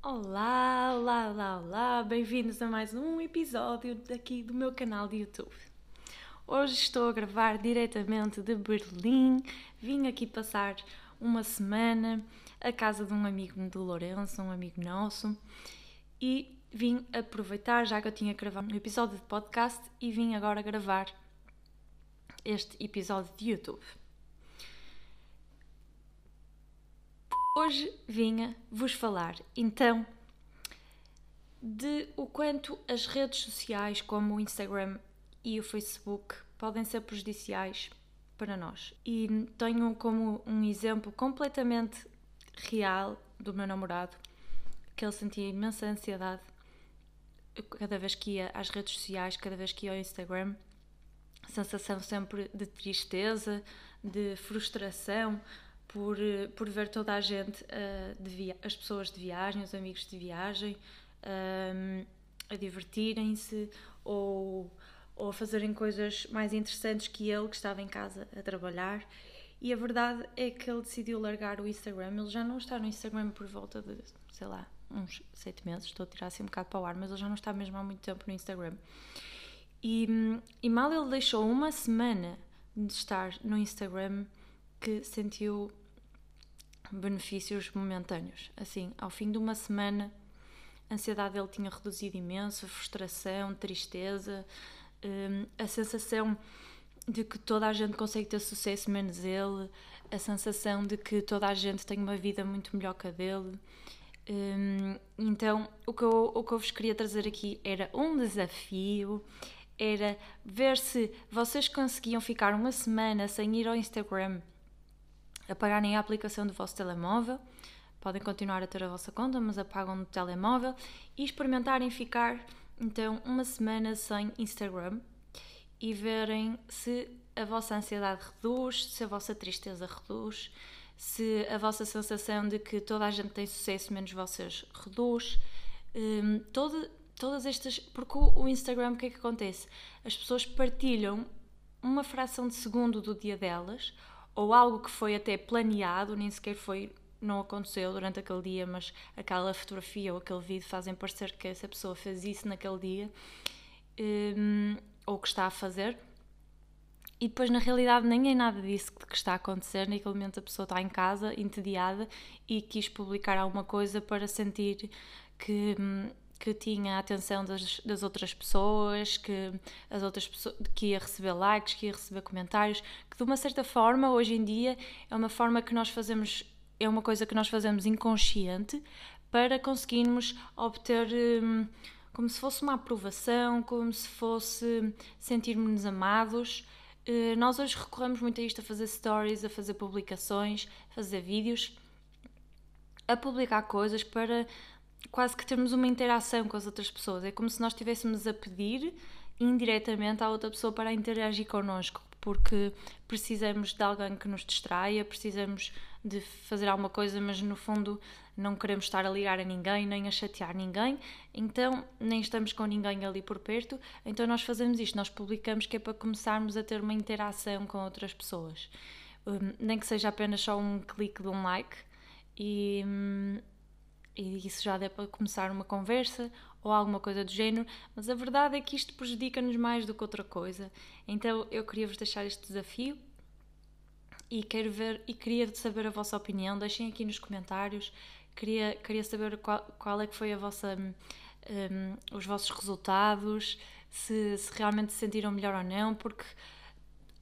Olá, olá, olá, olá, bem-vindos a mais um episódio daqui do meu canal de YouTube. Hoje estou a gravar diretamente de Berlim, vim aqui passar uma semana à casa de um amigo do Lourenço, um amigo nosso, e vim aproveitar, já que eu tinha gravado um episódio de podcast, e vim agora gravar este episódio de YouTube. Hoje vinha vos falar então de o quanto as redes sociais como o Instagram e o Facebook podem ser prejudiciais para nós. E tenho como um exemplo completamente real do meu namorado que ele sentia imensa ansiedade cada vez que ia às redes sociais, cada vez que ia ao Instagram, sensação sempre de tristeza, de frustração, por, por ver toda a gente, uh, as pessoas de viagem, os amigos de viagem, um, a divertirem-se ou, ou a fazerem coisas mais interessantes que ele, que estava em casa a trabalhar. E a verdade é que ele decidiu largar o Instagram. Ele já não está no Instagram por volta de, sei lá, uns sete meses. Estou a tirar assim um bocado para o ar, mas ele já não está mesmo há muito tempo no Instagram. E, e mal ele deixou uma semana de estar no Instagram que sentiu benefícios momentâneos. Assim, ao fim de uma semana, a ansiedade dele tinha reduzido imenso, frustração, tristeza, hum, a sensação de que toda a gente consegue ter sucesso menos ele, a sensação de que toda a gente tem uma vida muito melhor que a dele. Hum, então, o que, eu, o que eu vos queria trazer aqui era um desafio, era ver se vocês conseguiam ficar uma semana sem ir ao Instagram, apagarem a aplicação do vosso telemóvel, podem continuar a ter a vossa conta, mas apagam no telemóvel e experimentarem ficar então uma semana sem Instagram e verem se a vossa ansiedade reduz, se a vossa tristeza reduz, se a vossa sensação de que toda a gente tem sucesso menos vocês reduz. Hum, todo, todas estas. Porque o Instagram, o que é que acontece? As pessoas partilham uma fração de segundo do dia delas, ou algo que foi até planeado, nem sequer foi. Não aconteceu durante aquele dia, mas aquela fotografia ou aquele vídeo fazem parecer que essa pessoa fez isso naquele dia, hum, ou que está a fazer. E depois na realidade nem é nada disso que está a acontecer, naquele momento a pessoa está em casa, entediada e quis publicar alguma coisa para sentir que, que tinha a atenção das, das outras pessoas, que as outras pessoas que ia receber likes, que ia receber comentários, que de uma certa forma hoje em dia é uma forma que nós fazemos, é uma coisa que nós fazemos inconsciente para conseguirmos obter hum, como se fosse uma aprovação, como se fosse sentirmos amados. Uh, nós hoje recorremos muito a isto, a fazer stories, a fazer publicações, a fazer vídeos, a publicar coisas para quase que termos uma interação com as outras pessoas. É como se nós estivéssemos a pedir indiretamente à outra pessoa para interagir connosco, porque precisamos de alguém que nos distraia, precisamos de fazer alguma coisa, mas no fundo não queremos estar a ligar a ninguém, nem a chatear ninguém, então nem estamos com ninguém ali por perto, então nós fazemos isto, nós publicamos que é para começarmos a ter uma interação com outras pessoas. Um, nem que seja apenas só um clique de um like e, um, e isso já dê para começar uma conversa ou alguma coisa do género, mas a verdade é que isto prejudica-nos mais do que outra coisa. Então eu queria vos deixar este desafio e quero ver e queria saber a vossa opinião. Deixem aqui nos comentários. Queria, queria saber qual, qual é que foi a vossa, um, os vossos resultados, se, se realmente se sentiram melhor ou não, porque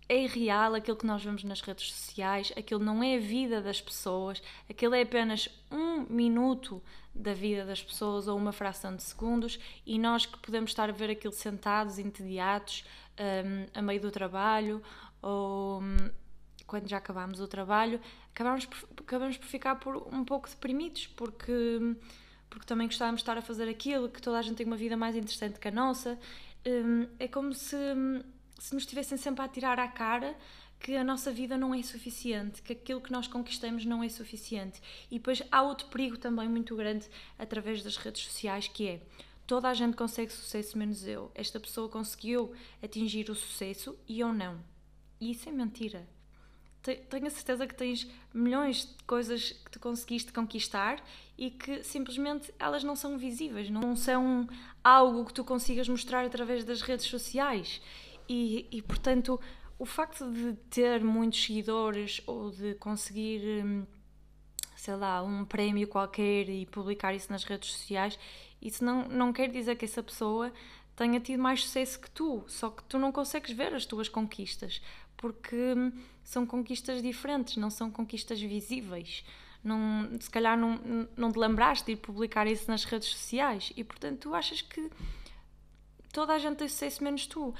é real aquilo que nós vemos nas redes sociais, aquilo não é a vida das pessoas, aquilo é apenas um minuto da vida das pessoas ou uma fração de segundos e nós que podemos estar a ver aquilo sentados, entediados, um, a meio do trabalho ou um, quando já acabamos o trabalho, acabamos por, acabamos por ficar por um pouco deprimidos porque, porque também gostávamos de estar a fazer aquilo, que toda a gente tem uma vida mais interessante que a nossa. Um, é como se, se nos estivessem sempre a tirar à cara que a nossa vida não é suficiente, que aquilo que nós conquistamos não é suficiente. E depois há outro perigo também muito grande através das redes sociais que é toda a gente consegue sucesso menos eu. Esta pessoa conseguiu atingir o sucesso e eu não. E isso é mentira. Tenho a certeza que tens milhões de coisas que tu conseguiste conquistar e que simplesmente elas não são visíveis, não são algo que tu consigas mostrar através das redes sociais. E, e portanto, o facto de ter muitos seguidores ou de conseguir, hum, sei lá, um prémio qualquer e publicar isso nas redes sociais, isso não, não quer dizer que essa pessoa tenha tido mais sucesso que tu, só que tu não consegues ver as tuas conquistas, porque hum, são conquistas diferentes, não são conquistas visíveis. Não, se calhar não, não te lembraste de publicar isso nas redes sociais e portanto tu achas que toda a gente tem sucesso menos tu.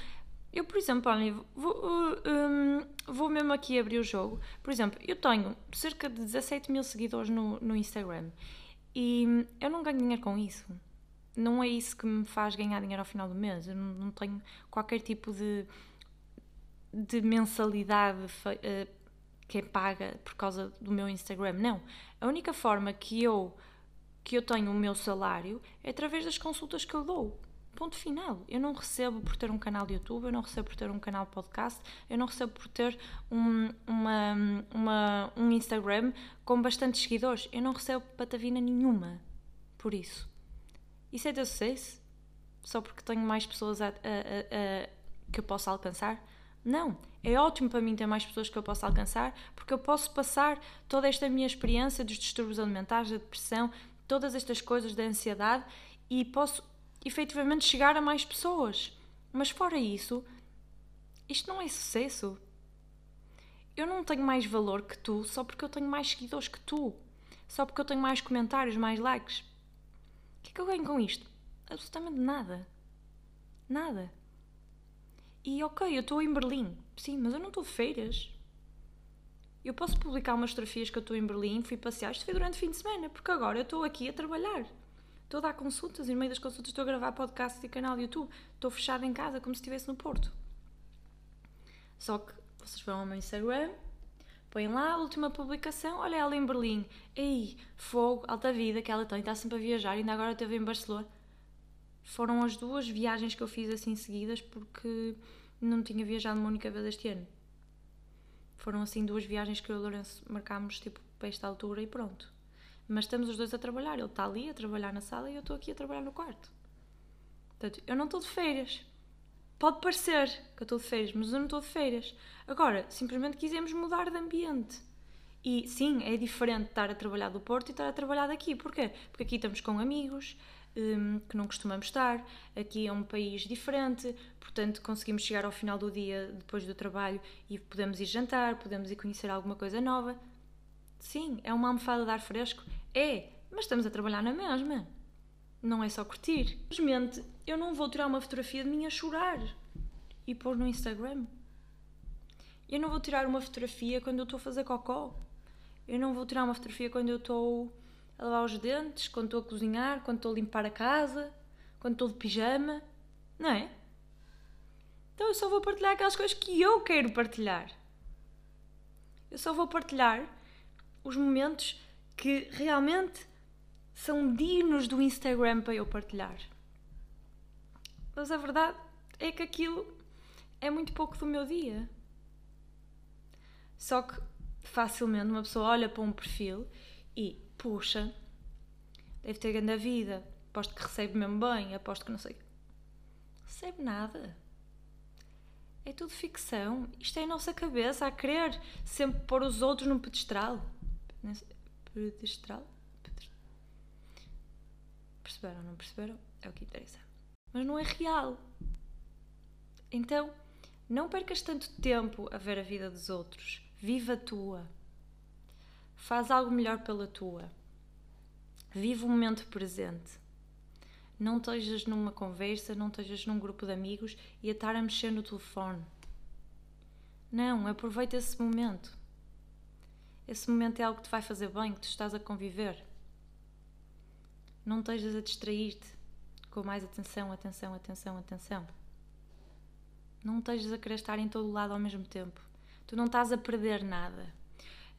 Eu, por exemplo, olha, vou, um, vou mesmo aqui abrir o jogo. Por exemplo, eu tenho cerca de 17 mil seguidores no, no Instagram e eu não ganho dinheiro com isso. Não é isso que me faz ganhar dinheiro ao final do mês. Eu não, não tenho qualquer tipo de, de mensalidade uh, que é paga por causa do meu Instagram. Não. A única forma que eu, que eu tenho o meu salário é através das consultas que eu dou. Ponto final. Eu não recebo por ter um canal de YouTube, eu não recebo por ter um canal podcast, eu não recebo por ter um, uma, uma, um Instagram com bastantes seguidores. Eu não recebo patavina nenhuma por isso. Isso é de sucesso? Só porque tenho mais pessoas a, a, a, que eu posso alcançar? Não. É ótimo para mim ter mais pessoas que eu possa alcançar porque eu posso passar toda esta minha experiência dos distúrbios alimentares, da depressão, todas estas coisas da ansiedade e posso efetivamente chegar a mais pessoas. Mas fora isso, isto não é sucesso. Eu não tenho mais valor que tu só porque eu tenho mais seguidores que tu. Só porque eu tenho mais comentários, mais likes. O que é que eu ganho com isto? Absolutamente nada. Nada. E ok, eu estou em Berlim. Sim, mas eu não estou de feiras. Eu posso publicar umas fotografias que eu estou em Berlim, fui passear, isto foi durante o fim de semana, porque agora eu estou aqui a trabalhar. Estou a dar consultas e no meio das consultas estou a gravar podcast e canal de YouTube. Estou fechada em casa como se estivesse no Porto. Só que vocês vão ao meu Instagram, põem lá a última publicação, olha ela em Berlim. Ei, fogo, alta vida que ela tem, está sempre a viajar, ainda agora esteve em Barcelona. Foram as duas viagens que eu fiz assim seguidas porque não tinha viajado uma única vez este ano. Foram assim duas viagens que eu e o Lourenço marcámos tipo para esta altura e pronto mas estamos os dois a trabalhar. Ele está ali a trabalhar na sala e eu estou aqui a trabalhar no quarto. Portanto, eu não estou de feiras. Pode parecer que eu estou de feiras, mas eu não estou de feiras. Agora, simplesmente quisemos mudar de ambiente. E sim, é diferente estar a trabalhar do Porto e estar a trabalhar daqui. Porquê? Porque aqui estamos com amigos que não costumamos estar, aqui é um país diferente, portanto conseguimos chegar ao final do dia depois do trabalho e podemos ir jantar, podemos ir conhecer alguma coisa nova. Sim, é uma almofada de ar fresco, é, mas estamos a trabalhar na mesma. Não é só curtir. Simplesmente, eu não vou tirar uma fotografia de mim a chorar e pôr no Instagram. Eu não vou tirar uma fotografia quando eu estou a fazer cocó. Eu não vou tirar uma fotografia quando eu estou a lavar os dentes, quando estou a cozinhar, quando estou a limpar a casa, quando estou de pijama. Não é? Então eu só vou partilhar aquelas coisas que eu quero partilhar. Eu só vou partilhar os momentos que realmente são dignos do Instagram para eu partilhar. Mas a verdade é que aquilo é muito pouco do meu dia. Só que facilmente uma pessoa olha para um perfil e, puxa, deve ter grande vida, aposto que recebe mesmo bem, aposto que não sei. Recebe nada. É tudo ficção. Isto é a nossa cabeça a querer sempre pôr os outros no pedestral pedestral. Perceberam, não perceberam? É o que interessa. Mas não é real. Então, não percas tanto tempo a ver a vida dos outros. Viva a tua. Faz algo melhor pela tua. Vive o momento presente. Não estejas numa conversa, não estejas num grupo de amigos e a estar a mexer no telefone. Não, aproveita esse momento. Esse momento é algo que te vai fazer bem, que tu estás a conviver. Não estejas a distrair-te com mais atenção, atenção, atenção, atenção. Não estejas a querer estar em todo lado ao mesmo tempo. Tu não estás a perder nada.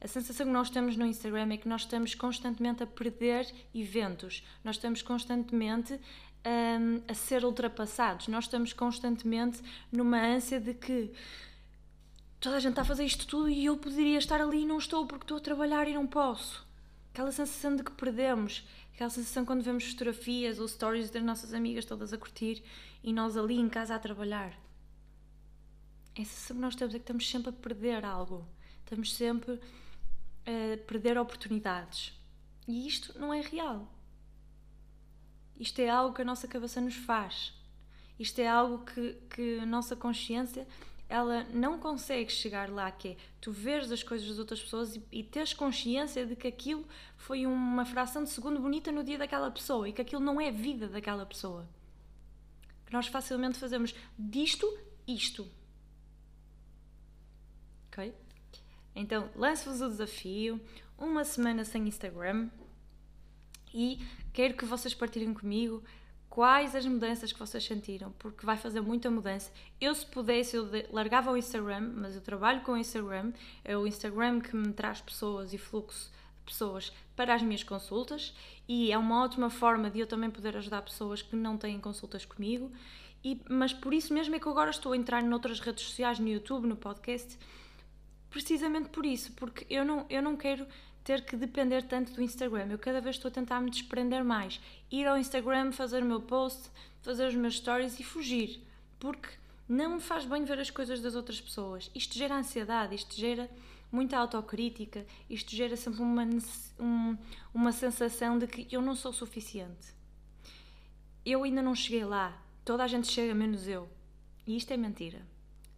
A sensação que nós temos no Instagram é que nós estamos constantemente a perder eventos, nós estamos constantemente um, a ser ultrapassados, nós estamos constantemente numa ânsia de que toda a gente está a fazer isto tudo e eu poderia estar ali e não estou porque estou a trabalhar e não posso. Aquela sensação de que perdemos, aquela sensação quando vemos fotografias ou stories das nossas amigas todas a curtir e nós ali em casa a trabalhar. Essa sensação que nós temos é que estamos sempre a perder algo, estamos sempre a perder oportunidades. E isto não é real. Isto é algo que a nossa cabeça nos faz. Isto é algo que, que a nossa consciência ela não consegue chegar lá, que é tu veres as coisas das outras pessoas e, e consciência de que aquilo foi uma fração de segundo bonita no dia daquela pessoa e que aquilo não é vida daquela pessoa. Que nós facilmente fazemos disto isto. Ok? Então, lanço-vos o desafio, uma semana sem Instagram e quero que vocês partilhem comigo quais as mudanças que vocês sentiram, porque vai fazer muita mudança. Eu, se pudesse, eu largava o Instagram, mas eu trabalho com o Instagram, é o Instagram que me traz pessoas e fluxo de pessoas para as minhas consultas e é uma ótima forma de eu também poder ajudar pessoas que não têm consultas comigo. E, mas por isso mesmo é que eu agora estou a entrar noutras redes sociais, no YouTube, no podcast, precisamente por isso, porque eu não, eu não quero ter que depender tanto do Instagram. Eu cada vez estou a tentar me desprender mais. Ir ao Instagram, fazer o meu post, fazer os meus stories e fugir. Porque não me faz bem ver as coisas das outras pessoas. Isto gera ansiedade, isto gera muita autocrítica, isto gera sempre uma, um, uma sensação de que eu não sou suficiente. Eu ainda não cheguei lá. Toda a gente chega, menos eu. E isto é mentira.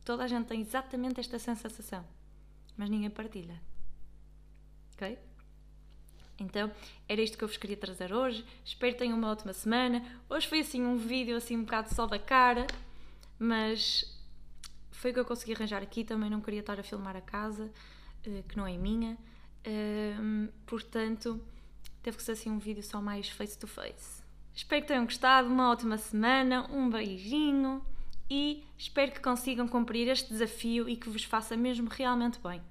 Toda a gente tem exatamente esta sensação, mas ninguém partilha ok? Então, era isto que eu vos queria trazer hoje. Espero que tenham uma ótima semana. Hoje foi assim um vídeo assim um bocado só da cara, mas foi o que eu consegui arranjar aqui. Também não queria estar a filmar a casa, eh, que não é minha. Portanto, teve que ser assim um vídeo só mais face to face. Espero que tenham gostado. Uma ótima semana. Um beijinho e espero que consigam cumprir este desafio e que vos faça mesmo realmente bem.